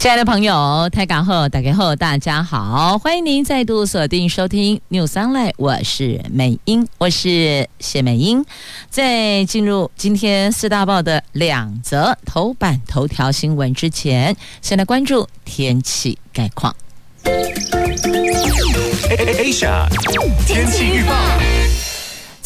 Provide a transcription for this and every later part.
亲爱的朋友，台港后打开后，大家好，欢迎您再度锁定收听 News Online，我是美英，我是谢美英。在进入今天四大报的两则头版头条新闻之前，先来关注天气概况。Asia 天气预报。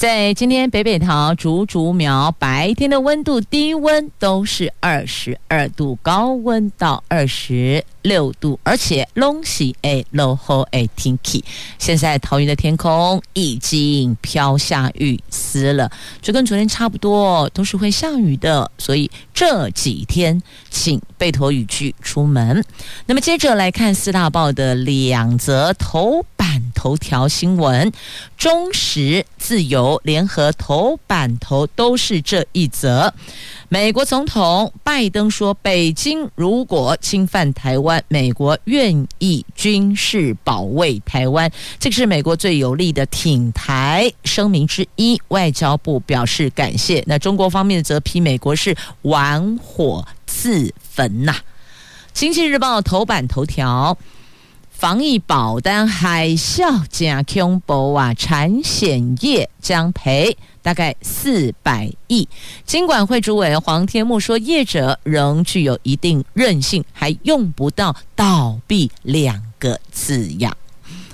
在今天北北桃、竹竹苗白天的温度低温都是二十二度，高温到二十六度，而且拢是诶落后诶天气。现在桃园的天空已经飘下雨丝了，就跟昨天差不多，都是会下雨的。所以这几天请备妥雨具出门。那么接着来看四大报的两则头头条新闻，中时、自由、联合头版头都是这一则。美国总统拜登说，北京如果侵犯台湾，美国愿意军事保卫台湾。这个是美国最有力的挺台声明之一。外交部表示感谢。那中国方面则批美国是玩火自焚呐。经济日报头版头条。防疫保单海啸加恐怖啊！产险业将赔大概四百亿。金管会主委黄天牧说，业者仍具有一定韧性，还用不到倒闭两个字样。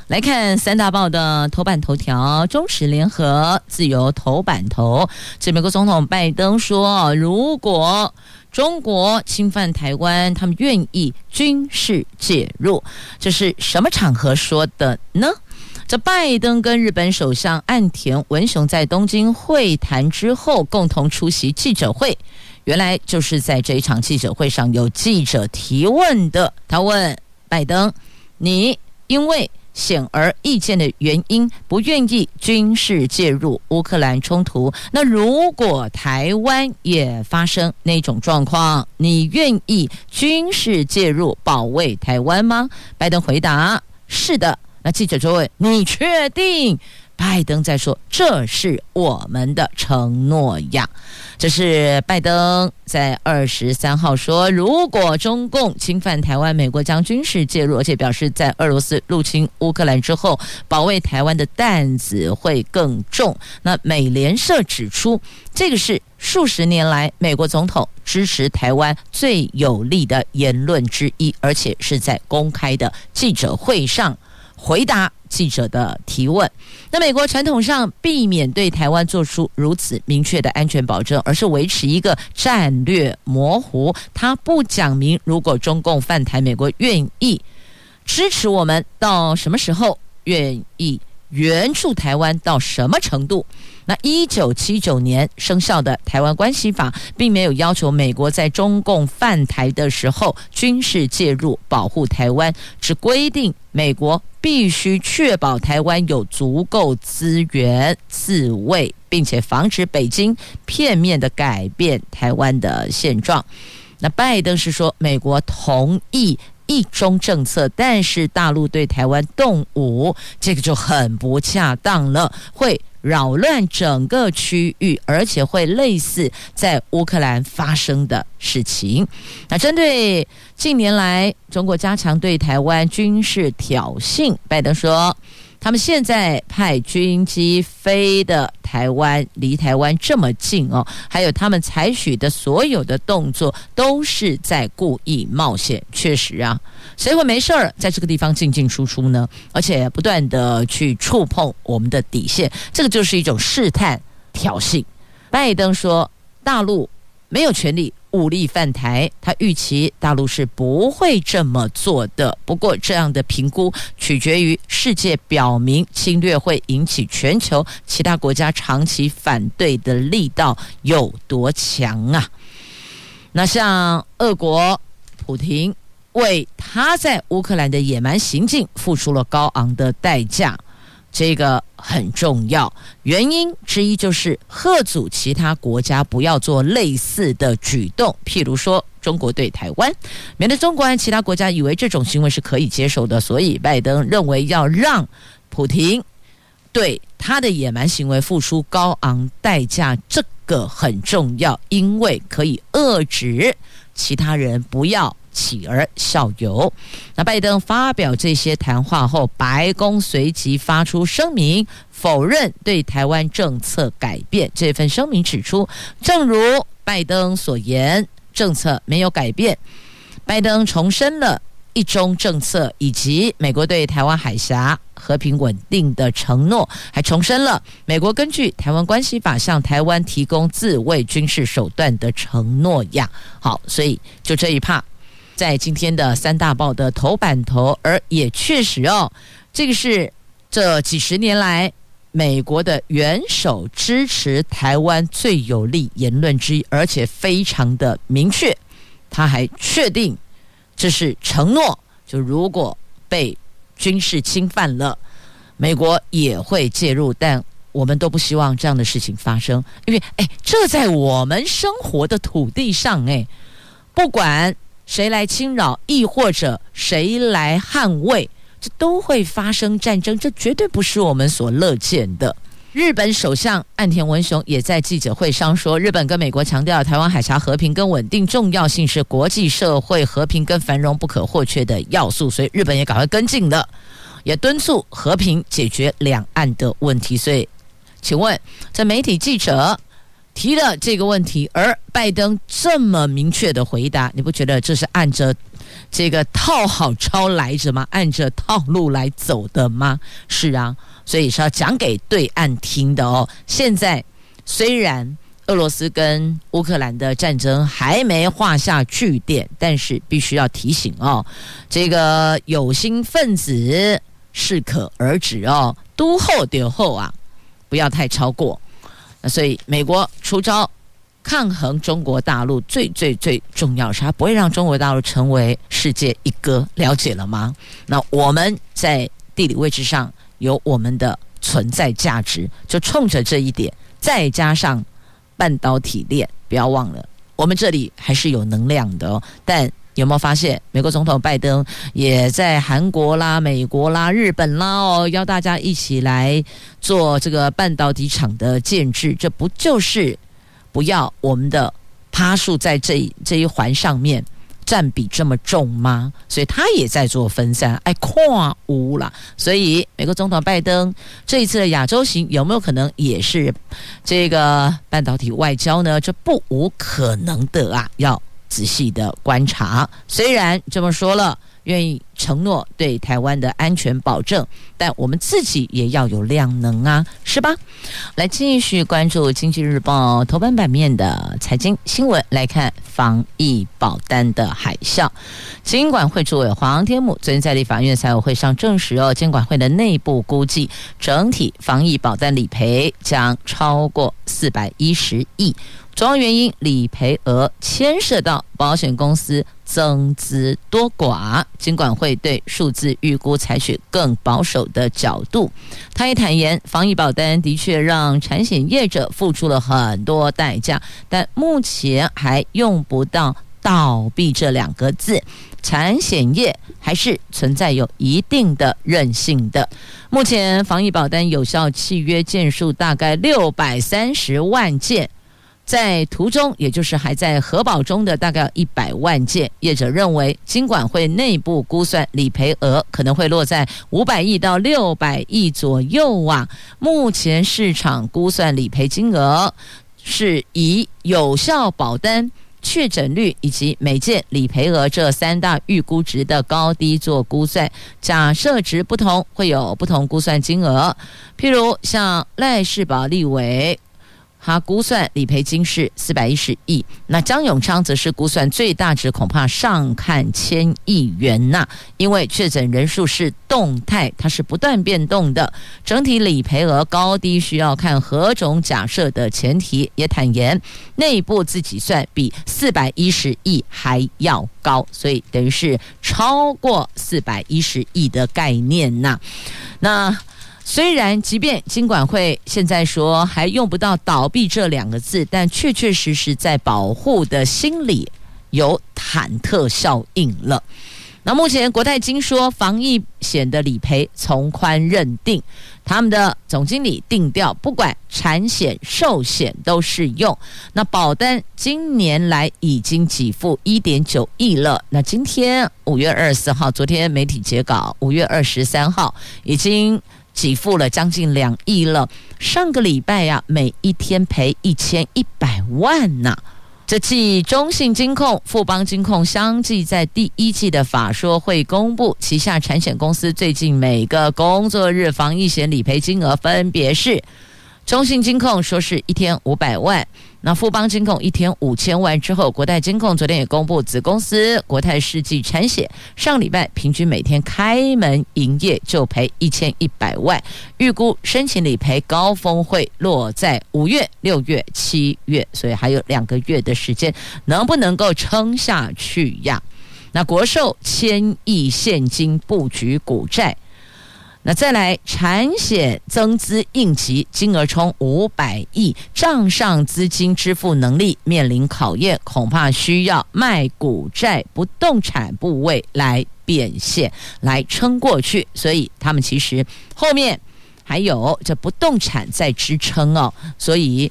来看三大报的头版头条，中时联合自由头版头，这美国总统拜登说，如果中国侵犯台湾，他们愿意军事介入。这是什么场合说的呢？这拜登跟日本首相岸田文雄在东京会谈之后，共同出席记者会。原来就是在这一场记者会上，有记者提问的。他问拜登：“你因为？”显而易见的原因，不愿意军事介入乌克兰冲突。那如果台湾也发生那种状况，你愿意军事介入保卫台湾吗？拜登回答：是的。那记者就问：你确定？拜登在说：“这是我们的承诺呀。”这是拜登在二十三号说：“如果中共侵犯台湾，美国将军事介入，而且表示在俄罗斯入侵乌克兰之后，保卫台湾的担子会更重。”那美联社指出，这个是数十年来美国总统支持台湾最有力的言论之一，而且是在公开的记者会上回答。记者的提问：那美国传统上避免对台湾做出如此明确的安全保证，而是维持一个战略模糊。他不讲明，如果中共犯台，美国愿意支持我们到什么时候，愿意援助台湾到什么程度。那一九七九年生效的《台湾关系法》并没有要求美国在中共犯台的时候军事介入保护台湾，只规定美国必须确保台湾有足够资源自卫，并且防止北京片面的改变台湾的现状。那拜登是说，美国同意一中政策，但是大陆对台湾动武，这个就很不恰当了，会。扰乱整个区域，而且会类似在乌克兰发生的事情。那针对近年来中国加强对台湾军事挑衅，拜登说。他们现在派军机飞的台湾，离台湾这么近哦，还有他们采取的所有的动作都是在故意冒险。确实啊，谁会没事儿在这个地方进进出出呢？而且不断的去触碰我们的底线，这个就是一种试探、挑衅。拜登说，大陆没有权利。武力犯台，他预期大陆是不会这么做的。不过，这样的评估取决于世界表明侵略会引起全球其他国家长期反对的力道有多强啊！那像俄国普亭为他在乌克兰的野蛮行径付出了高昂的代价。这个很重要，原因之一就是贺阻其他国家不要做类似的举动，譬如说中国对台湾，免得中国和其他国家以为这种行为是可以接受的。所以拜登认为要让普亭对他的野蛮行为付出高昂代价，这个很重要，因为可以遏制其他人不要。起而效尤。那拜登发表这些谈话后，白宫随即发出声明，否认对台湾政策改变。这份声明指出，正如拜登所言，政策没有改变。拜登重申了一中政策以及美国对台湾海峡和平稳定的承诺，还重申了美国根据《台湾关系法》向台湾提供自卫军事手段的承诺呀。好，所以就这一趴。在今天的三大报的头版头，而也确实哦，这个是这几十年来美国的元首支持台湾最有力言论之一，而且非常的明确。他还确定这是承诺，就如果被军事侵犯了，美国也会介入，但我们都不希望这样的事情发生，因为哎，这在我们生活的土地上，哎，不管。谁来侵扰，亦或者谁来捍卫，这都会发生战争，这绝对不是我们所乐见的。日本首相岸田文雄也在记者会上说，日本跟美国强调台湾海峡和平跟稳定重要性是国际社会和平跟繁荣不可或缺的要素，所以日本也赶快跟进的，也敦促和平解决两岸的问题。所以，请问这媒体记者？提了这个问题，而拜登这么明确的回答，你不觉得这是按着这个套好招来着吗？按着套路来走的吗？是啊，所以是要讲给对岸听的哦。现在虽然俄罗斯跟乌克兰的战争还没画下句点，但是必须要提醒哦，这个有心分子适可而止哦，都后丢后啊，不要太超过。那所以，美国出招抗衡中国大陆，最最最重要是，它不会让中国大陆成为世界一哥，了解了吗？那我们在地理位置上有我们的存在价值，就冲着这一点，再加上半导体链，不要忘了，我们这里还是有能量的哦，但。有没有发现，美国总统拜登也在韩国啦、美国啦、日本啦哦，邀大家一起来做这个半导体厂的建制，这不就是不要我们的趴数在这这一环上面占比这么重吗？所以他也在做分散，哎，跨无啦。所以美国总统拜登这一次的亚洲行有没有可能也是这个半导体外交呢？这不无可能的啊，要。仔细的观察，虽然这么说了，愿意承诺对台湾的安全保证，但我们自己也要有量能啊，是吧？来继续关注《经济日报》头版版面的财经新闻，来看防疫保单的海啸。监管会主委黄天牧昨天在立法院财委会上证实，哦，监管会的内部估计，整体防疫保单理赔将超过四百一十亿。主要原因，理赔额牵涉到保险公司增资多寡，监管会对数字预估采取更保守的角度。他也坦言，防疫保单的确让产险业者付出了很多代价，但目前还用不到倒闭这两个字，产险业还是存在有一定的韧性的。目前防疫保单有效契约件数大概六百三十万件。在途中，也就是还在核保中的大概一百万件，业者认为金管会内部估算理赔额可能会落在五百亿到六百亿左右啊。目前市场估算理赔金额是以有效保单确诊率以及每件理赔额这三大预估值的高低做估算，假设值不同会有不同估算金额。譬如像赖世宝立委。他估算理赔金是四百一十亿，那江永昌则是估算最大值恐怕上看千亿元呐，因为确诊人数是动态，它是不断变动的，整体理赔额高低需要看何种假设的前提。也坦言内部自己算比四百一十亿还要高，所以等于是超过四百一十亿的概念呐，那。虽然即便金管会现在说还用不到倒闭这两个字，但确确实实在保护的心里有忐忑效应了。那目前国泰金说防疫险的理赔从宽认定，他们的总经理定调，不管产险、寿险都适用。那保单今年来已经给付一点九亿了。那今天五月二十四号，昨天媒体截稿，五月二十三号已经给付了将近两亿了。上个礼拜呀、每一天赔一千一百万呢、这继中信金控、富邦金控相继在第一季的法说会公布，旗下产险公司最近每个工作日防疫险理赔金额分别是。中信金控说是一天五百万，那富邦金控一天五千万之后，国泰金控昨天也公布子公司国泰世纪产险上礼拜平均每天开门营业就赔一千一百万，预估申请理赔高峰会落在五月、六月、七月，所以还有两个月的时间，能不能够撑下去呀？那国寿千亿现金布局股债。那再来，产险增资应急，金额冲五百亿，账上资金支付能力面临考验，恐怕需要卖股债、不动产部位来变现，来撑过去。所以他们其实后面还有这不动产在支撑哦，所以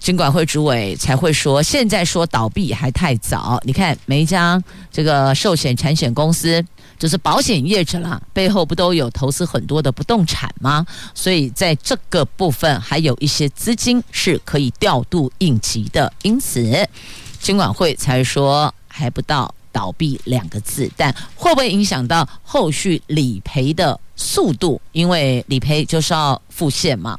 金管会主委才会说，现在说倒闭还太早。你看每一家这个寿险产险公司。就是保险业者啦，背后不都有投资很多的不动产吗？所以在这个部分还有一些资金是可以调度应急的，因此金管会才说还不到倒闭两个字，但会不会影响到后续理赔的速度？因为理赔就是要付现嘛。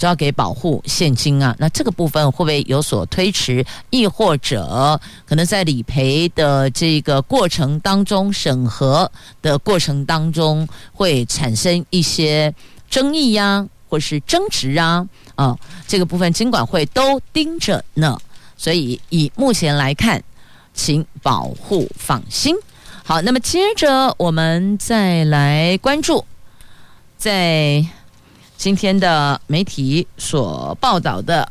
就要给保护现金啊，那这个部分会不会有所推迟，亦或者可能在理赔的这个过程当中，审核的过程当中会产生一些争议呀、啊，或是争执啊？啊，这个部分金管会都盯着呢，所以以目前来看，请保护放心。好，那么接着我们再来关注在。今天的媒体所报道的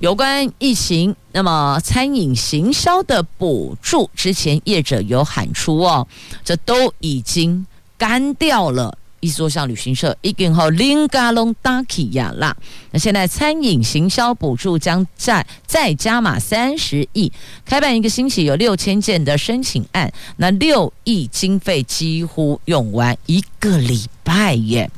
有关疫情，那么餐饮行销的补助，之前业者有喊出哦，这都已经干掉了。意思说，像旅行社已经和林嘎隆达起亚啦。那现在餐饮行销补助将再再加码三十亿，开办一个星期有六千件的申请案，那六亿经费几乎用完一个礼拜耶。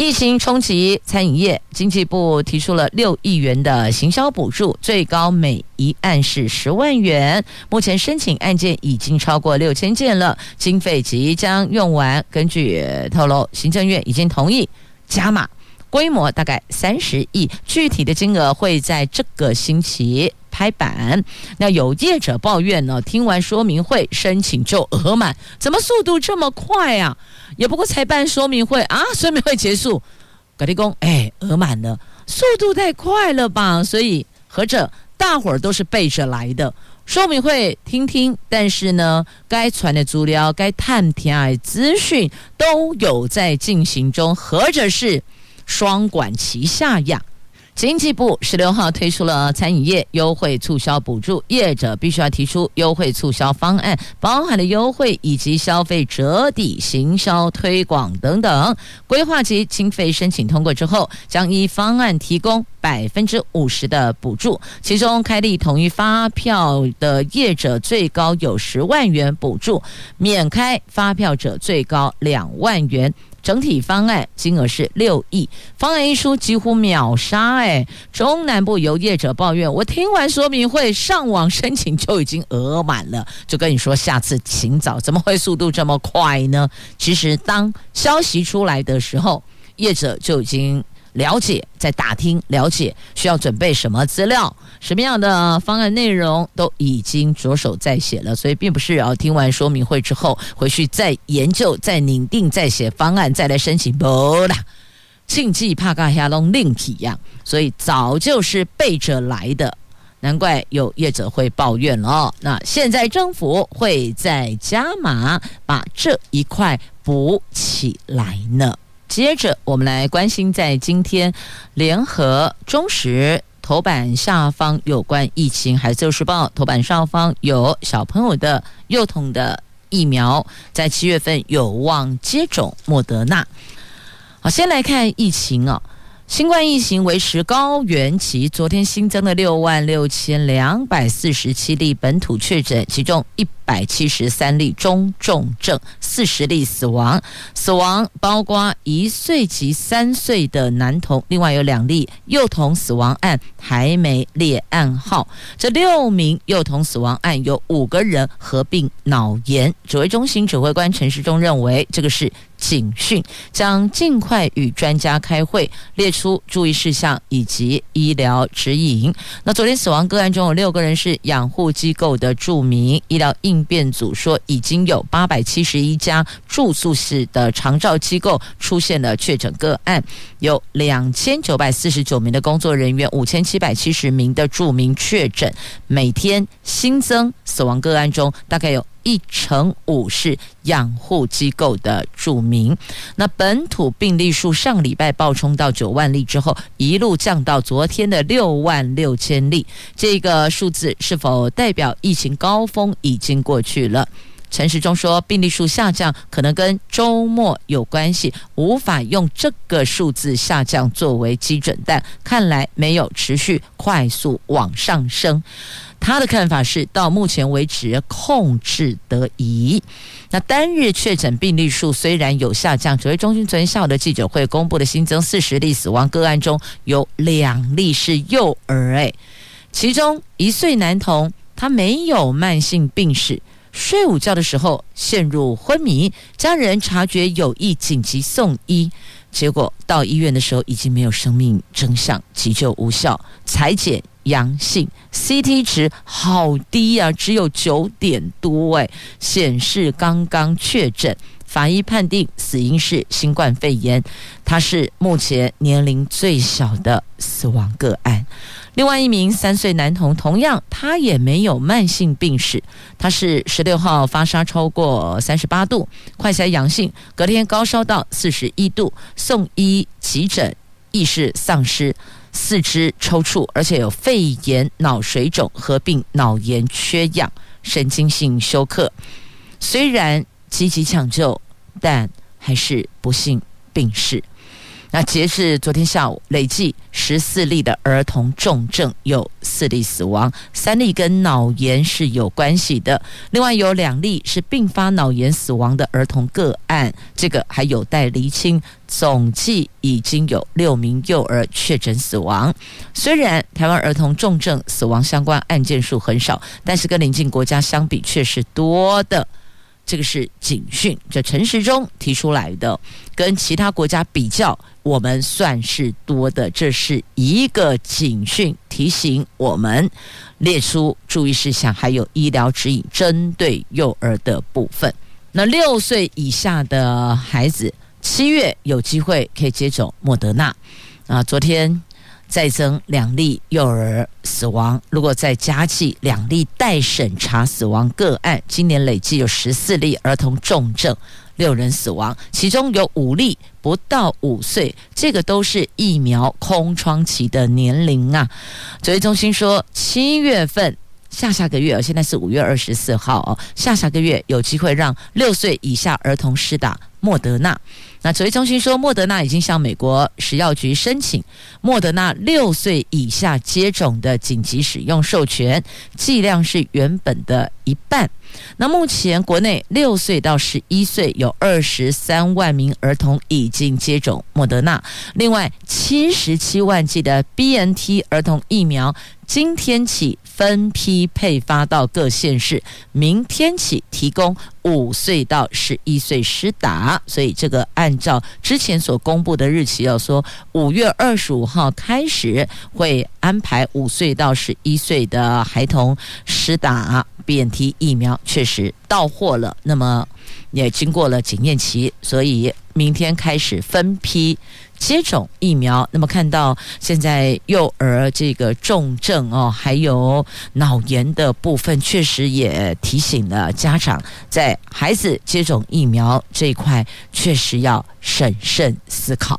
疫情冲击餐饮业，经济部提出了六亿元的行销补助，最高每一案是十万元。目前申请案件已经超过六千件了，经费即将用完。根据透露，行政院已经同意加码，规模大概三十亿，具体的金额会在这个星期拍板。那有业者抱怨呢，听完说明会申请就额满，怎么速度这么快啊？也不过才办说明会啊，说明会结束，葛地公哎额满了，速度太快了吧？所以合着大伙儿都是背着来的，说明会听听，但是呢，该传的资料、该探听的资讯都有在进行中，合着是双管齐下呀。经济部十六号推出了餐饮业优惠促销补助，业者必须要提出优惠促销方案，包含了优惠以及消费折抵、行销推广等等。规划及经费申请通过之后，将依方案提供百分之五十的补助，其中开立统一发票的业者最高有十万元补助，免开发票者最高两万元。整体方案金额是六亿，方案一出几乎秒杀哎！中南部有业者抱怨，我听完说明会上网申请就已经额满了，就跟你说下次请早，怎么会速度这么快呢？其实当消息出来的时候，业者就已经。了解，在打听了解需要准备什么资料，什么样的方案内容都已经着手在写了，所以并不是要听完说明会之后回去再研究、再拟定、再写方案、再来申请，不啦，庆忌怕嘎下龙另体样，所以早就是背着来的，难怪有业者会抱怨了哦。那现在政府会再加码把这一块补起来呢？接着，我们来关心在今天联合中时头版下方有关疫情，还有《自由时报》头版上方有小朋友的幼童的疫苗，在七月份有望接种莫德纳。好，先来看疫情啊。新冠疫情维持高原期，昨天新增了六万六千两百四十七例本土确诊，其中一百七十三例中重症，四十例死亡。死亡包括一岁及三岁的男童，另外有两例幼童死亡案还没列案号。这六名幼童死亡案有五个人合并脑炎。指挥中心指挥官陈时中认为，这个是。警讯，将尽快与专家开会，列出注意事项以及医疗指引。那昨天死亡个案中有六个人是养护机构的著名，医疗应变组说已经有八百七十一家住宿式的长照机构出现了确诊个案，有两千九百四十九名的工作人员，五千七百七十名的住民确诊，每天新增死亡个案中大概有。一成五是养护机构的注明。那本土病例数上礼拜暴冲到九万例之后，一路降到昨天的六万六千例。这个数字是否代表疫情高峰已经过去了？陈时中说，病例数下降可能跟周末有关系，无法用这个数字下降作为基准，但看来没有持续快速往上升。他的看法是，到目前为止控制得宜。那单日确诊病例数虽然有下降，指挥中心昨天下午的记者会公布的新增四十例死亡个案中有两例是幼儿，诶，其中一岁男童他没有慢性病史，睡午觉的时候陷入昏迷，家人察觉有意，紧急送医，结果到医院的时候已经没有生命征象，急救无效，采检。阳性，CT 值好低啊，只有九点多哎，显示刚刚确诊。法医判定死因是新冠肺炎，他是目前年龄最小的死亡个案。另外一名三岁男童，同样他也没有慢性病史，他是十六号发烧超过三十八度，快筛阳性，隔天高烧到四十一度，送医急诊，意识丧失。四肢抽搐，而且有肺炎、脑水肿合并脑炎缺氧、神经性休克。虽然积极抢救，但还是不幸病逝。那截至昨天下午，累计十四例的儿童重症，有四例死亡，三例跟脑炎是有关系的。另外有两例是并发脑炎死亡的儿童个案，这个还有待厘清。总计已经有六名幼儿确诊死亡。虽然台湾儿童重症死亡相关案件数很少，但是跟邻近国家相比却是多的。这个是警讯，这陈时中提出来的，跟其他国家比较，我们算是多的。这是一个警讯，提醒我们列出注意事项，还有医疗指引，针对幼儿的部分。那六岁以下的孩子，七月有机会可以接种莫德纳。啊，昨天。再增两例幼儿死亡，如果再加计两例待审查死亡个案，今年累计有十四例儿童重症，六人死亡，其中有五例不到五岁，这个都是疫苗空窗期的年龄啊。指挥中心说，七月份下下个月，现在是五月二十四号哦，下下个月有机会让六岁以下儿童施打莫德纳。那指挥中心说，莫德纳已经向美国食药局申请莫德纳六岁以下接种的紧急使用授权，剂量是原本的一半。那目前国内六岁到十一岁有二十三万名儿童已经接种莫德纳，另外七十七万剂的 BNT 儿童疫苗今天起分批配发到各县市，明天起提供五岁到十一岁施打。所以这个按照之前所公布的日期，要说五月二十五号开始会安排五岁到十一岁的孩童施打。BNT 疫苗确实到货了，那么也经过了检验期，所以明天开始分批接种疫苗。那么看到现在幼儿这个重症哦，还有脑炎的部分，确实也提醒了家长，在孩子接种疫苗这一块，确实要审慎思考。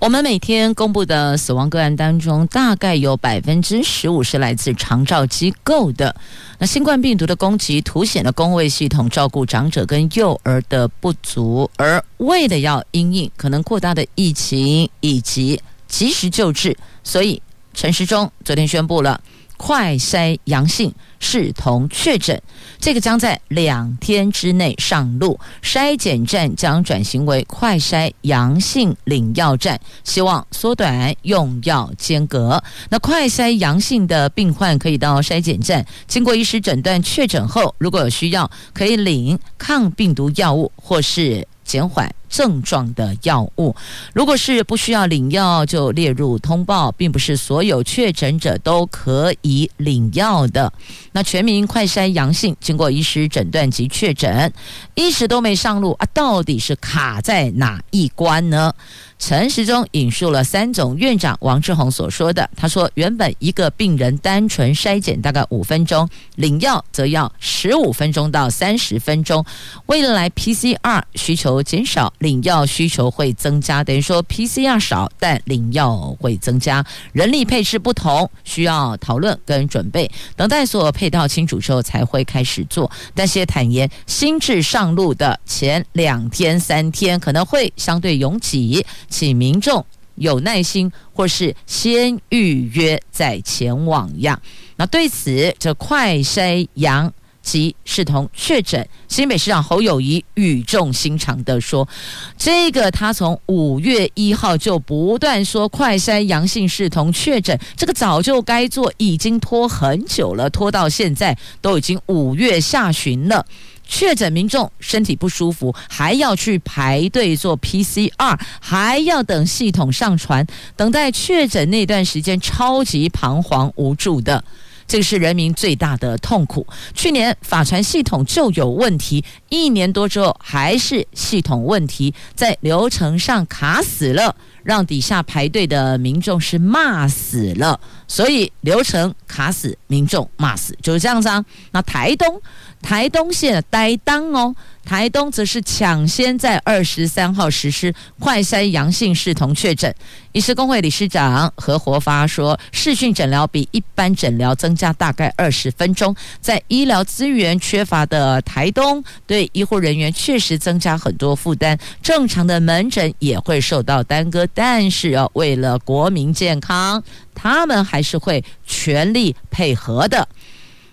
我们每天公布的死亡个案当中，大概有百分之十五是来自长照机构的。那新冠病毒的攻击凸显了公卫系统照顾长者跟幼儿的不足，而为的要因应可能扩大的疫情以及及时救治，所以陈时中昨天宣布了快筛阳性。视同确诊，这个将在两天之内上路。筛检站将转型为快筛阳性领药站，希望缩短用药间隔。那快筛阳性的病患可以到筛检站，经过医师诊断确诊后，如果有需要，可以领抗病毒药物或是减缓症状的药物，如果是不需要领药，就列入通报，并不是所有确诊者都可以领药的。那全民快筛阳性，经过医师诊断及确诊，一直都没上路啊，到底是卡在哪一关呢？陈时中引述了三总院长王志宏所说的，他说：“原本一个病人单纯筛检大概五分钟，领药则要十五分钟到三十分钟。未来 PCR 需求减少，领药需求会增加，等于说 PCR 少，但领药会增加。人力配置不同，需要讨论跟准备，等待所配套清楚之后才会开始做。但是也坦言，新制上路的前两天三天可能会相对拥挤。”请民众有耐心，或是先预约再前往呀。那对此，这快筛阳及视同确诊，新北市长侯友谊语重心长地说：“这个他从五月一号就不断说快筛阳性视同确诊，这个早就该做，已经拖很久了，拖到现在都已经五月下旬了。”确诊民众身体不舒服，还要去排队做 PCR，还要等系统上传，等待确诊那段时间超级彷徨无助的，这个是人民最大的痛苦。去年法传系统就有问题，一年多之后还是系统问题，在流程上卡死了，让底下排队的民众是骂死了。所以流程卡死，民众骂死，就是这样子啊。那台东。台东县呆当哦，台东则是抢先在二十三号实施快筛阳性视同确诊。医师公会理事长何活发说，视讯诊疗比一般诊疗增加大概二十分钟，在医疗资源缺乏的台东，对医护人员确实增加很多负担，正常的门诊也会受到耽搁。但是哦，为了国民健康，他们还是会全力配合的。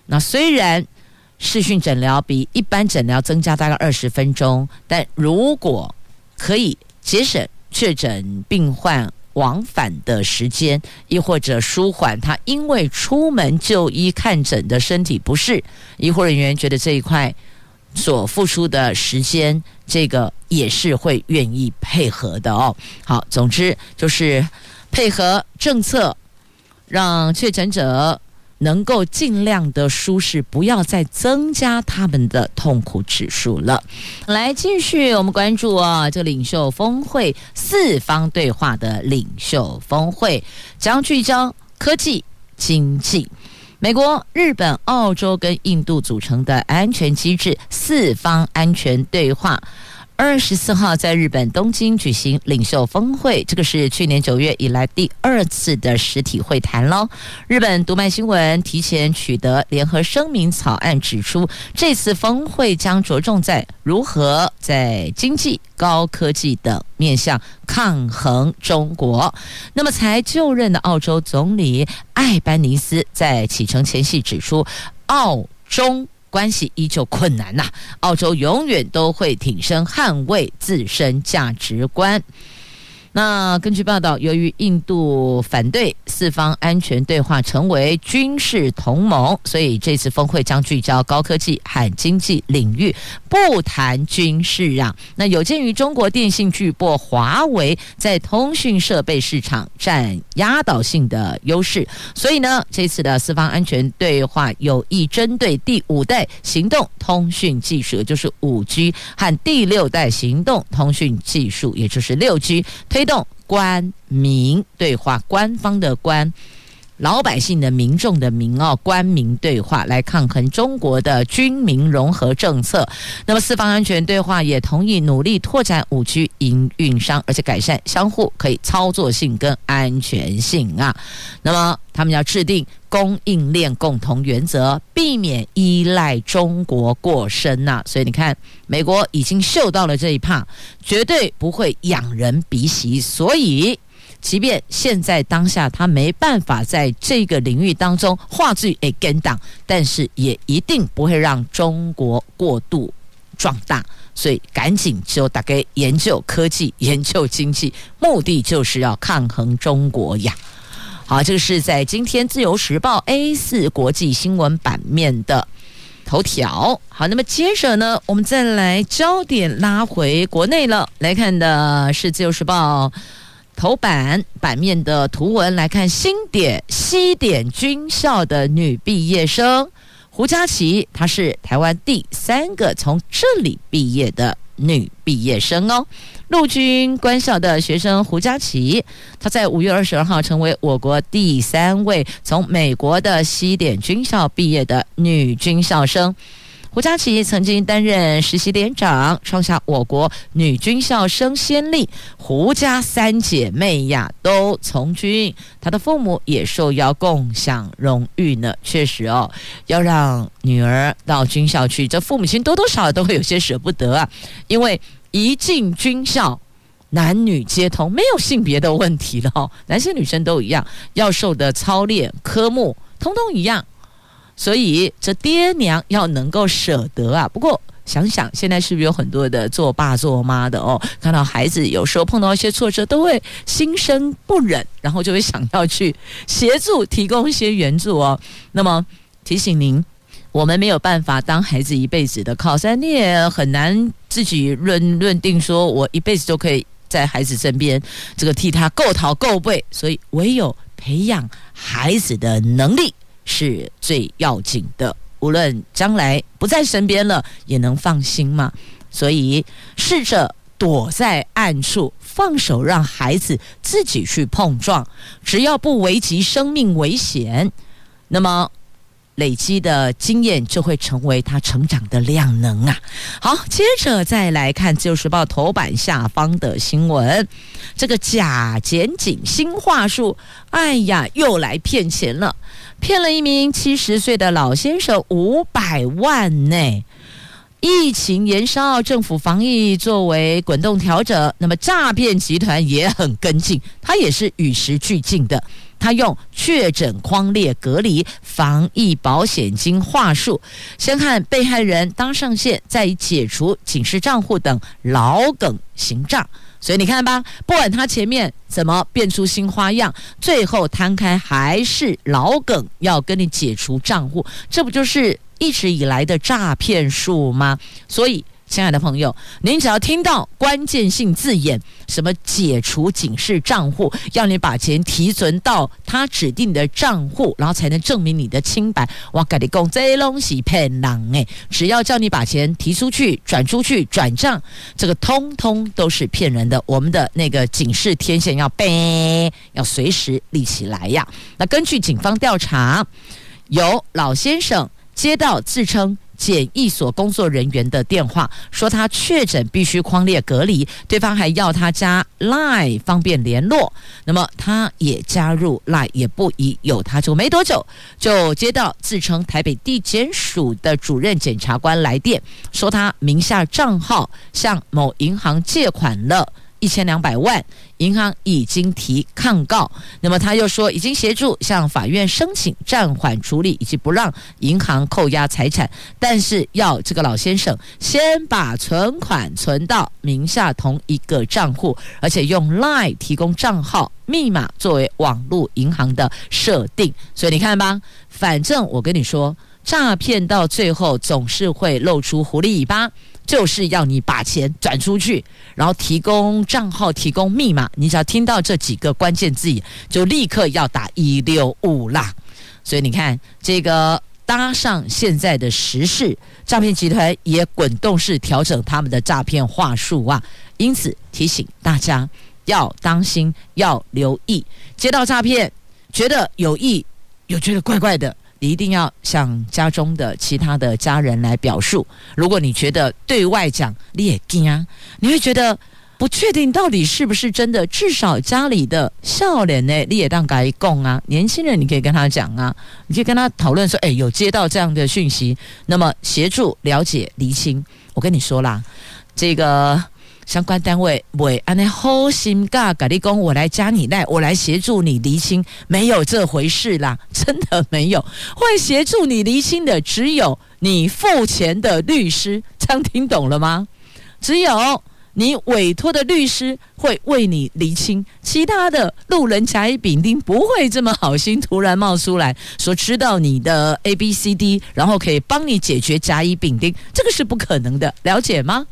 那虽然。视讯诊疗比一般诊疗增加大概二十分钟，但如果可以节省确诊病患往返的时间，亦或者舒缓他因为出门就医看诊的身体不适，医护人员觉得这一块所付出的时间，这个也是会愿意配合的哦。好，总之就是配合政策，让确诊者。能够尽量的舒适，不要再增加他们的痛苦指数了。来，继续我们关注啊，这领袖峰会四方对话的领袖峰会将聚焦科技、经济、美国、日本、澳洲跟印度组成的安全机制四方安全对话。二十四号在日本东京举行领袖峰会，这个是去年九月以来第二次的实体会谈喽。日本读卖新闻提前取得联合声明草案，指出这次峰会将着重在如何在经济、高科技等面向抗衡中国。那么才就任的澳洲总理艾班尼斯在启程前夕指出，澳中。关系依旧困难呐，澳洲永远都会挺身捍卫自身价值观。那根据报道，由于印度反对四方安全对话成为军事同盟，所以这次峰会将聚焦高科技和经济领域，不谈军事啊。那有鉴于中国电信巨擘华为在通讯设备市场占压倒性的优势，所以呢，这次的四方安全对话有意针对第五代行动通讯技术，也就是五 G 和第六代行动通讯技术，也就是六 G 推。动官民对话，官方的官。老百姓的民众的民哦，官民对话来抗衡中国的军民融合政策。那么四方安全对话也同意努力拓展五 G 营运商，而且改善相互可以操作性跟安全性啊。那么他们要制定供应链共同原则，避免依赖中国过深呐、所以你看，美国已经嗅到了这一怕，绝对不会仰人鼻息。所以。即便现在当下他没办法在这个领域当中画质诶跟档，但是也一定不会让中国过度壮大，所以赶紧就大概研究科技、研究经济，目的就是要抗衡中国呀。好，这个是在今天《自由时报》A4 国际新闻版面的头条。好，那么接着呢，我们再来焦点拉回国内了，来看的是《自由时报》。头版版面的图文来看，新点西点军校的女毕业生胡佳琪，她是台湾第三个从这里毕业的女毕业生哦。陆军官校的学生胡佳琪，她在五月二十二号成为我国第三位从美国的西点军校毕业的女军校生。胡佳琪曾经担任实习连长，创下我国女军校生先例。胡家三姐妹呀都从军，她的父母也受邀共享荣誉呢。确实哦，要让女儿到军校去，这父母亲多多少少都会有些舍不得啊。因为一进军校，男女皆通，没有性别的问题了哦，男生女生都一样，要受的操练科目通通一样。所以这爹娘要能够舍得啊！不过想想现在是不是有很多的做爸做妈的哦，看到孩子有时候碰到一些挫折，都会心生不忍，然后就会想要去协助提供一些援助哦。那么提醒您，我们没有办法当孩子一辈子的靠山，你也很难自己论论定说我一辈子都可以在孩子身边，这个替他够讨够背，所以唯有培养孩子的能力。是最要紧的，无论将来不在身边了，也能放心嘛。所以试着躲在暗处，放手让孩子自己去碰撞，只要不危及生命危险，那么。累积的经验就会成为他成长的量能啊！好，接着再来看《自由时报》头版下方的新闻，这个假检警新话术，哎呀，又来骗钱了，骗了一名七十岁的老先生五百万呢。疫情延烧，政府防疫作为滚动调整，那么诈骗集团也很跟进，他也是与时俱进的。他用确诊框列隔离、防疫保险金话术，先看被害人当上线，再解除警示账户等老梗行诈。所以你看吧，不管他前面怎么变出新花样，最后摊开还是老梗，要跟你解除账户，这不就是一直以来的诈骗术吗？所以。亲爱的朋友，您只要听到关键性字眼，什么解除警示账户，要你把钱提存到他指定的账户，然后才能证明你的清白。我跟你讲，这东西骗人诶，只要叫你把钱提出去、转出去、转账，这个通通都是骗人的。我们的那个警示天线要背，要随时立起来呀。那根据警方调查，有老先生接到自称。检疫所工作人员的电话说他确诊必须匡列隔离，对方还要他加 Line 方便联络。那么他也加入 Line，也不疑有他，就没多久就接到自称台北地检署的主任检察官来电，说他名下账号向某银行借款了。一千两百万，银行已经提抗告。那么他又说，已经协助向法院申请暂缓处理，以及不让银行扣押财产，但是要这个老先生先把存款存到名下同一个账户，而且用 LINE 提供账号密码作为网络银行的设定。所以你看吧，反正我跟你说，诈骗到最后总是会露出狐狸尾巴。就是要你把钱转出去，然后提供账号、提供密码。你只要听到这几个关键字，就立刻要打一六五啦。所以你看，这个搭上现在的时事，诈骗集团也滚动式调整他们的诈骗话术啊。因此提醒大家，要当心，要留意。接到诈骗，觉得有意，又觉得怪怪的，你一定要向家中的其他的家人来表述。如果你觉得对外讲你也惊，你会觉得。不确定到底是不是真的，至少家里的笑脸呢，你也当该供啊。年轻人，你可以跟他讲啊，你可以跟他讨论说，哎，有接到这样的讯息，那么协助了解厘清。我跟你说啦，这个相关单位会安尼好心噶，跟你讲，我来加你赖，我来协助你厘清，没有这回事啦，真的没有。会协助你厘清的，只有你付钱的律师。这样听懂了吗？只有。你委托的律师会为你厘清，其他的路人甲乙丙丁不会这么好心突然冒出来说知道你的 A B C D，然后可以帮你解决甲乙丙丁，这个是不可能的，了解吗？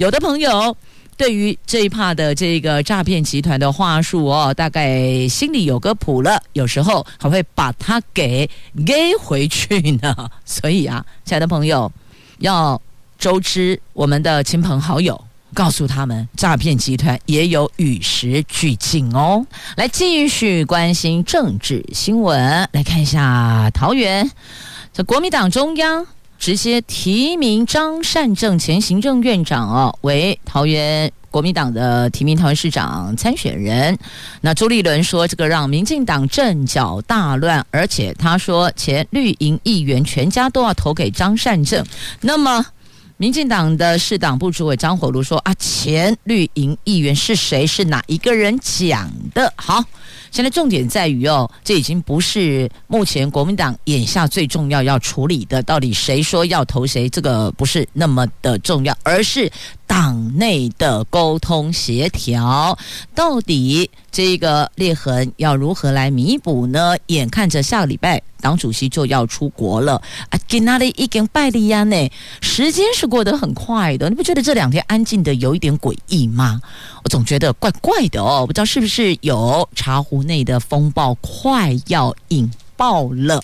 有的朋友对于这一趴的这个诈骗集团的话术哦，大概心里有个谱了，有时候还会把它给给回去呢。所以啊，亲爱的朋友，要周知我们的亲朋好友。告诉他们，诈骗集团也有与时俱进哦。来继续关心政治新闻，来看一下桃园，这国民党中央直接提名张善政前行政院长哦为桃园国民党的提名桃园市长参选人。那朱立伦说，这个让民进党阵脚大乱，而且他说前绿营议员全家都要投给张善政。那么。民进党的市党部主委张火炉说：“啊，前绿营议员是谁？是哪一个人讲的？好，现在重点在于哦，这已经不是目前国民党眼下最重要要处理的，到底谁说要投谁，这个不是那么的重要，而是。”党内的沟通协调，到底这个裂痕要如何来弥补呢？眼看着下个礼拜党主席就要出国了啊，给那里一根拜利亚呢？时间是过得很快的，你不觉得这两天安静的有一点诡异吗？我总觉得怪怪的哦，不知道是不是有茶壶内的风暴快要引爆了？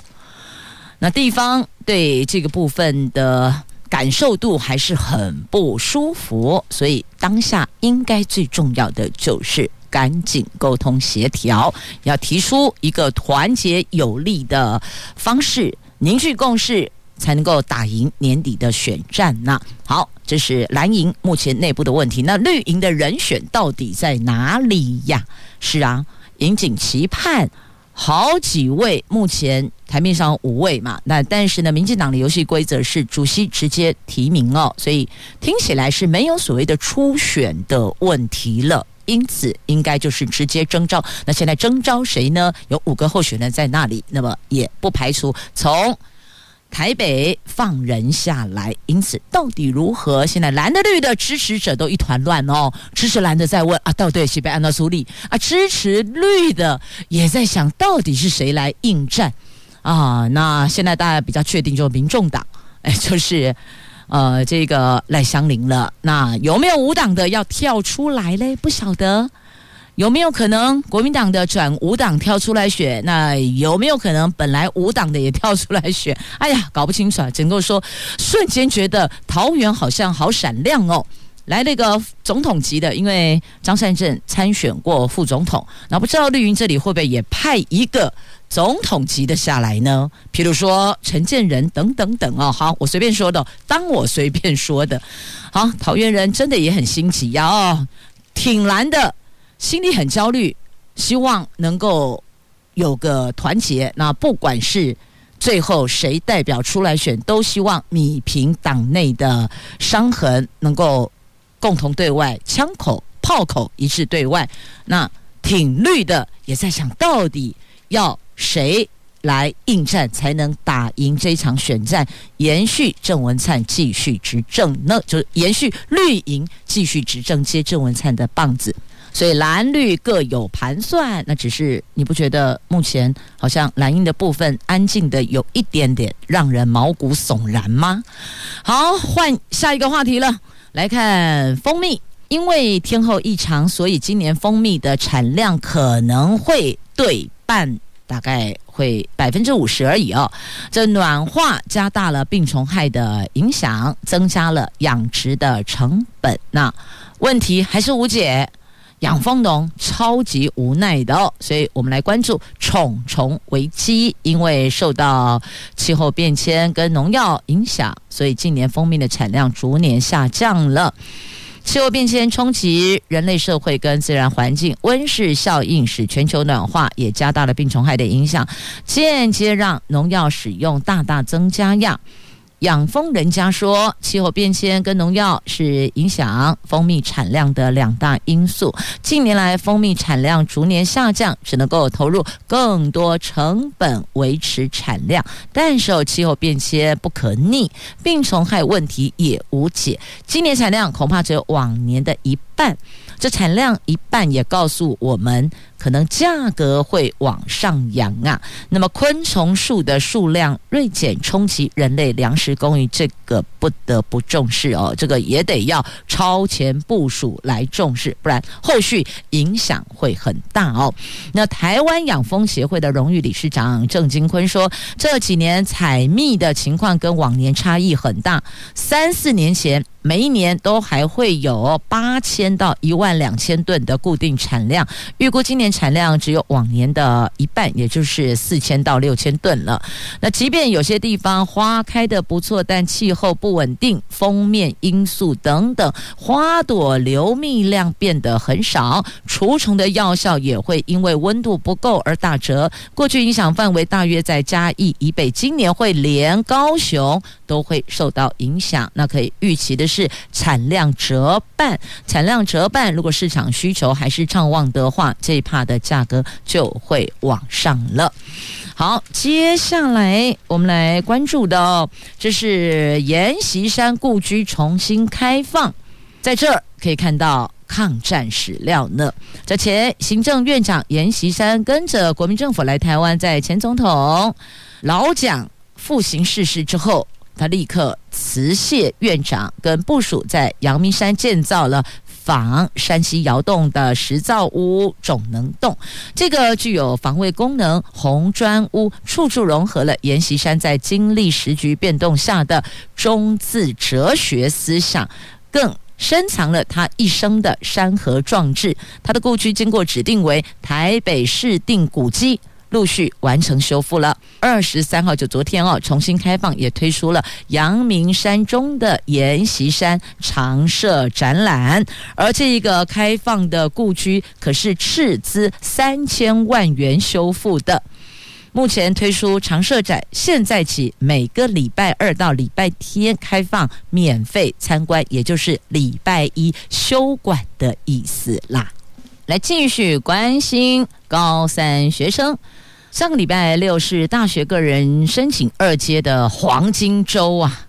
那地方对这个部分的。感受度还是很不舒服，所以当下应该最重要的就是赶紧沟通协调，要提出一个团结有力的方式，凝聚共识，才能够打赢年底的选战呐。好，这是蓝营目前内部的问题，那绿营的人选到底在哪里呀？是啊，引颈期盼。好几位，目前台面上五位嘛，那但是呢，民进党的游戏规则是主席直接提名哦，所以听起来是没有所谓的初选的问题了，因此应该就是直接征召。那现在征召谁呢？有五个候选人在那里，那么也不排除从。台北放人下来，因此到底如何？现在蓝的绿的支持者都一团乱哦。支持蓝的在问啊，到底谁被按到苏力啊？支持绿的也在想到底是谁来应战啊？那现在大家比较确定就是民众党，哎，就是呃这个赖香林了。那有没有无党的要跳出来嘞？不晓得。有没有可能国民党的转五党跳出来选？那有没有可能本来五党的也跳出来选？哎呀，搞不清楚啊！只能够说，瞬间觉得桃园好像好闪亮哦。来那个总统级的，因为张善政参选过副总统，那不知道绿营这里会不会也派一个总统级的下来呢？譬如说陈建仁等等等哦。好，我随便说的，当我随便说的。好，桃园人真的也很心急呀哦，挺蓝的。心里很焦虑，希望能够有个团结。那不管是最后谁代表出来选，都希望弭平党内的伤痕，能够共同对外，枪口炮口一致对外。那挺绿的也在想到底要谁来应战，才能打赢这场选战，延续郑文灿继续执政，那就是延续绿营继续执政，接郑文灿的棒子。所以蓝绿各有盘算，那只是你不觉得目前好像蓝营的部分安静的有一点点让人毛骨悚然吗？好，换下一个话题了，来看蜂蜜。因为天候异常，所以今年蜂蜜的产量可能会对半，大概会百分之五十而已哦。这暖化加大了病虫害的影响，增加了养殖的成本。那问题还是无解。养蜂农超级无奈的哦，所以我们来关注虫虫危机，因为受到气候变迁跟农药影响，所以近年蜂蜜的产量逐年下降了。气候变迁冲击人类社会跟自然环境，温室效应使全球暖化，也加大了病虫害的影响，间接让农药使用大大增加呀。养蜂人家说，气候变迁跟农药是影响蜂蜜产量的两大因素。近年来，蜂蜜产量逐年下降，只能够投入更多成本维持产量。但是，气候变迁不可逆，病虫害问题也无解。今年产量恐怕只有往年的一半。这产量一半也告诉我们。可能价格会往上扬啊。那么昆虫数的数量锐减，冲击人类粮食供应，这个不得不重视哦。这个也得要超前部署来重视，不然后续影响会很大哦。那台湾养蜂协会的荣誉理事长郑金坤说，这几年采蜜的情况跟往年差异很大。三四年前，每一年都还会有八千到一万两千吨的固定产量，预估今年。产量只有往年的一半，也就是四千到六千吨了。那即便有些地方花开得不错，但气候不稳定、封面因素等等，花朵流蜜量变得很少，除虫的药效也会因为温度不够而打折。过去影响范围大约在嘉义以北，今年会连高雄都会受到影响。那可以预期的是产量折半，产量折半。如果市场需求还是畅旺的话，这一趴的价格就会往上了。好，接下来我们来关注的，这是阎锡山故居重新开放，在这儿可以看到抗战史料呢。这前行政院长阎锡山跟着国民政府来台湾，在前总统老蒋复行逝世之后。他立刻辞谢院长，跟部署在阳明山建造了仿山西窑洞的石造屋种能洞。这个具有防卫功能红砖屋，处处融合了阎锡山在经历时局变动下的中字哲学思想，更深藏了他一生的山河壮志。他的故居经过指定为台北市定古迹。陆续完成修复了。二十三号就昨天哦，重新开放，也推出了阳明山中的阎锡山常设展览。而这一个开放的故居可是斥资三千万元修复的。目前推出常设展，现在起每个礼拜二到礼拜天开放免费参观，也就是礼拜一休馆的意思啦。来继续关心高三学生。上个礼拜六是大学个人申请二阶的黄金周啊。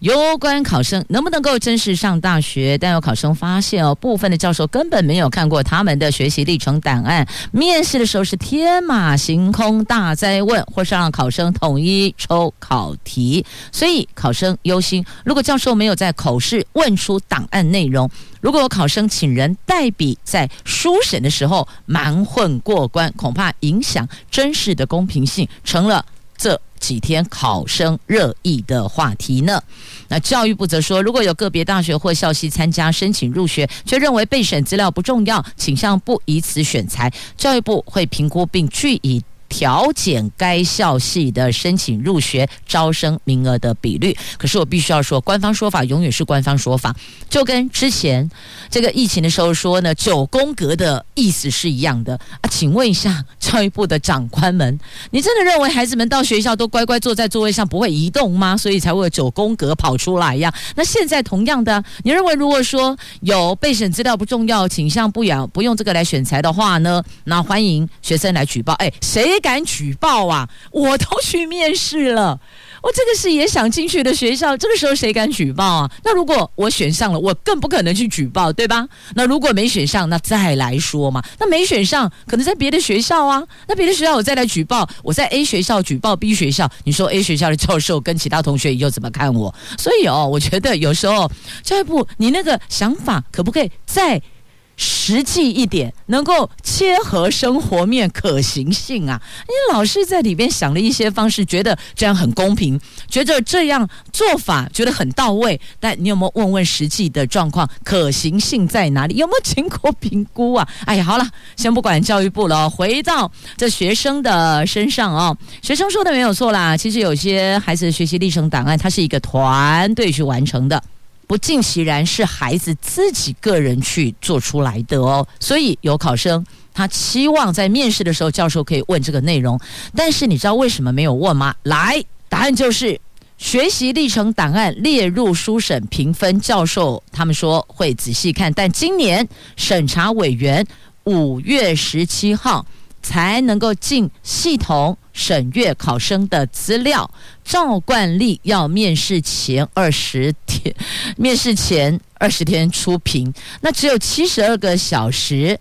有关考生能不能够正式上大学，但有考生发现哦，部分的教授根本没有看过他们的学习历程档案，面试的时候是天马行空大哉问，或是让考生统一抽考题，所以考生忧心，如果教授没有在口试问出档案内容，如果有考生请人代笔在书审的时候瞒混过关，恐怕影响真实的公平性，成了这。几天考生热议的话题呢？那教育部则说，如果有个别大学或校系参加申请入学，却认为备审资料不重要，倾向不以此选材，教育部会评估并据以。调减该校系的申请入学招生名额的比率。可是我必须要说，官方说法永远是官方说法，就跟之前这个疫情的时候说呢，九宫格的意思是一样的啊。请问一下教育部的长官们，你真的认为孩子们到学校都乖乖坐在座位上不会移动吗？所以才会有九宫格跑出来呀？那现在同样的，你认为如果说有备审资料不重要，倾向不要不用这个来选材的话呢？那欢迎学生来举报。哎，谁？敢举报啊！我都去面试了，我这个是也想进去的学校，这个时候谁敢举报啊？那如果我选上了，我更不可能去举报，对吧？那如果没选上，那再来说嘛。那没选上，可能在别的学校啊。那别的学校我再来举报，我在 A 学校举报 B 学校，你说 A 学校的教授跟其他同学又怎么看我？所以哦，我觉得有时候教育部，你那个想法可不可以再实际一点，能够切合生活面可行性啊！因为老师在里边想了一些方式，觉得这样很公平，觉得这样做法觉得很到位。但你有没有问问实际的状况，可行性在哪里？有没有经过评估啊？哎呀，好了，先不管教育部了，回到这学生的身上哦。学生说的没有错啦，其实有些孩子学习历程档案，它是一个团队去完成的。不尽其然是孩子自己个人去做出来的哦，所以有考生他期望在面试的时候教授可以问这个内容，但是你知道为什么没有问吗？来，答案就是学习历程档案列入书审评分，教授他们说会仔细看，但今年审查委员五月十七号。才能够进系统审阅考生的资料。照惯例，要面试前二十天，面试前二十天出评。那只有七十二个小时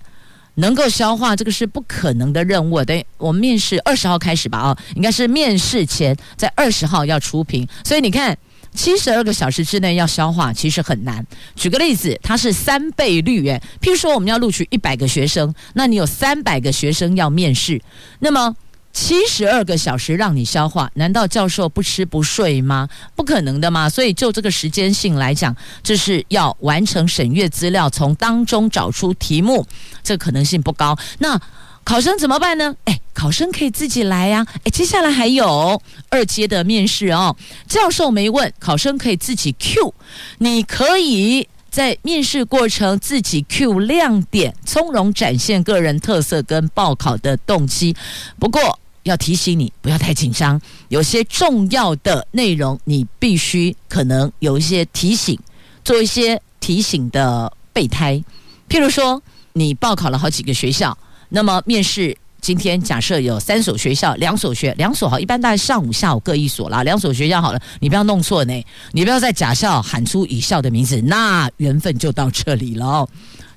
能够消化，这个是不可能的任务。等于我们面试二十号开始吧？啊，应该是面试前在二十号要出评。所以你看。七十二个小时之内要消化，其实很难。举个例子，它是三倍率，诶，譬如说我们要录取一百个学生，那你有三百个学生要面试，那么七十二个小时让你消化，难道教授不吃不睡吗？不可能的嘛。所以就这个时间性来讲，这是要完成审阅资料，从当中找出题目，这可能性不高。那考生怎么办呢？诶。考生可以自己来呀，诶，接下来还有二阶的面试哦。教授没问，考生可以自己 Q，你可以在面试过程自己 Q 亮点，从容展现个人特色跟报考的动机。不过要提醒你，不要太紧张，有些重要的内容你必须可能有一些提醒，做一些提醒的备胎。譬如说，你报考了好几个学校，那么面试。今天假设有三所学校，两所学两所好，一般大概上午下午各一所啦。两所学校好了，你不要弄错呢，你不要在甲校喊出乙校的名字，那缘分就到这里了。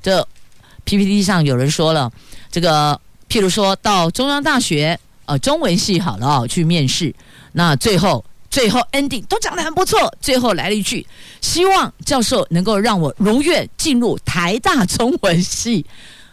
这 PPT 上有人说了，这个譬如说到中央大学呃中文系好了，去面试，那最后最后 ending 都讲得很不错，最后来了一句，希望教授能够让我如愿进入台大中文系。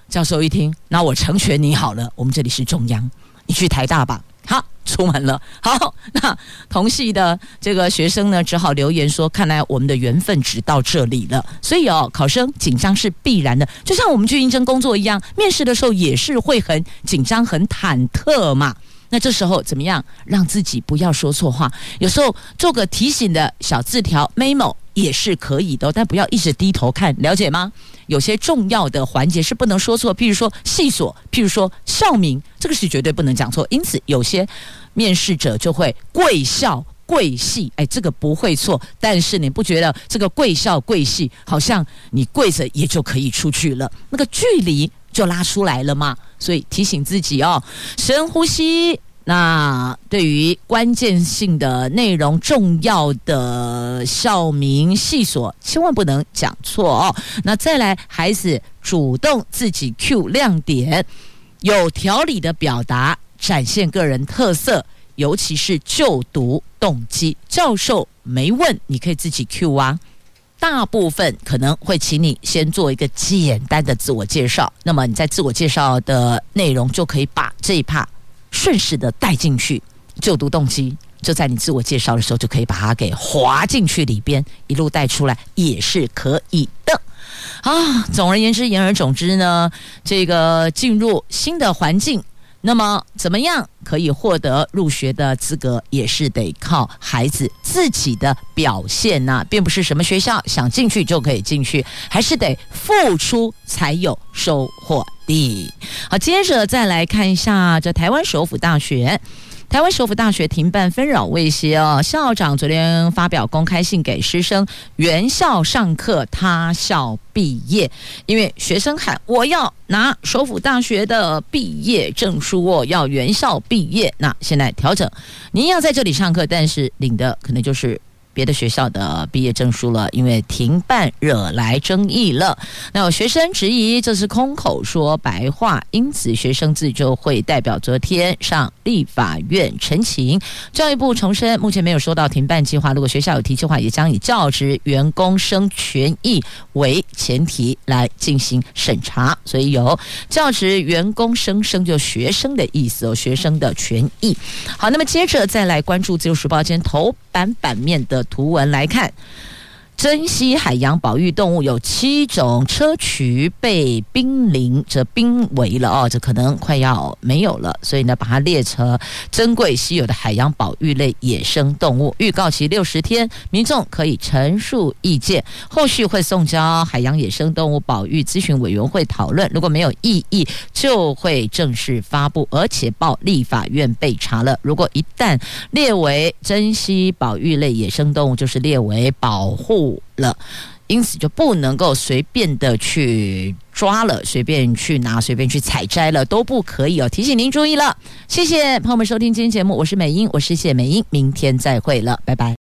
教授一听，那我成全你好了。我们这里是中央，你去台大吧。好，出门了。好，那同系的这个学生呢，只好留言说：“看来我们的缘分只到这里了。”所以哦，考生紧张是必然的，就像我们去应征工作一样，面试的时候也是会很紧张、很忐忑嘛。那这时候怎么样让自己不要说错话？有时候做个提醒的小字条 memo 也是可以的，但不要一直低头看，了解吗？有些重要的环节是不能说错，譬如说系所，譬如说校名，这个是绝对不能讲错。因此，有些面试者就会贵校贵系，哎，这个不会错。但是你不觉得这个贵校贵系好像你跪着也就可以出去了，那个距离就拉出来了吗？所以提醒自己哦，深呼吸。那对于关键性的内容、重要的校名、系所，千万不能讲错哦。那再来，孩子主动自己 Q 亮点，有条理的表达，展现个人特色，尤其是就读动机。教授没问，你可以自己 Q 啊。大部分可能会请你先做一个简单的自我介绍，那么你在自我介绍的内容就可以把这一 part。顺势的带进去，就读动机就在你自我介绍的时候就可以把它给划进去里边，一路带出来也是可以的。啊，总而言之，言而总之呢，这个进入新的环境。那么，怎么样可以获得入学的资格，也是得靠孩子自己的表现呐、并不是什么学校想进去就可以进去，还是得付出才有收获的。好，接着再来看一下这台湾首府大学。台湾首府大学停办纷扰未歇哦，校长昨天发表公开信给师生，原校上课，他校毕业。因为学生喊我要拿首府大学的毕业证书哦，要原校毕业。那现在调整，您要在这里上课，但是领的可能就是别的学校的毕业证书了，因为停办惹来争议了。那有学生质疑这是空口说白话，因此学生自救会代表昨天上立法院陈情。教育部重申，目前没有收到停办计划，如果学校有提计划，也将以教职员工生权益为前提来进行审查。所以有教职员工生生就学生的意思哦，学生的权益。好，那么接着再来关注《自由时报》今天头版版面的图文来看。珍稀海洋保育动物有七种砗磲被濒临，这濒危了哦，这可能快要没有了，所以呢，把它列成珍贵稀有的海洋保育类野生动物。预告期六十天，民众可以陈述意见，后续会送交海洋野生动物保育咨询委员会讨论。如果没有异议，就会正式发布，而且报立法院备查了。如果一旦列为珍稀保育类野生动物，就是列为保护。了，因此就不能够随便的去抓了，随便去拿，随便去采摘了，都不可以哦。提醒您注意了，谢谢朋友们收听今天节目，我是美英，我是谢美英，明天再会了，拜拜。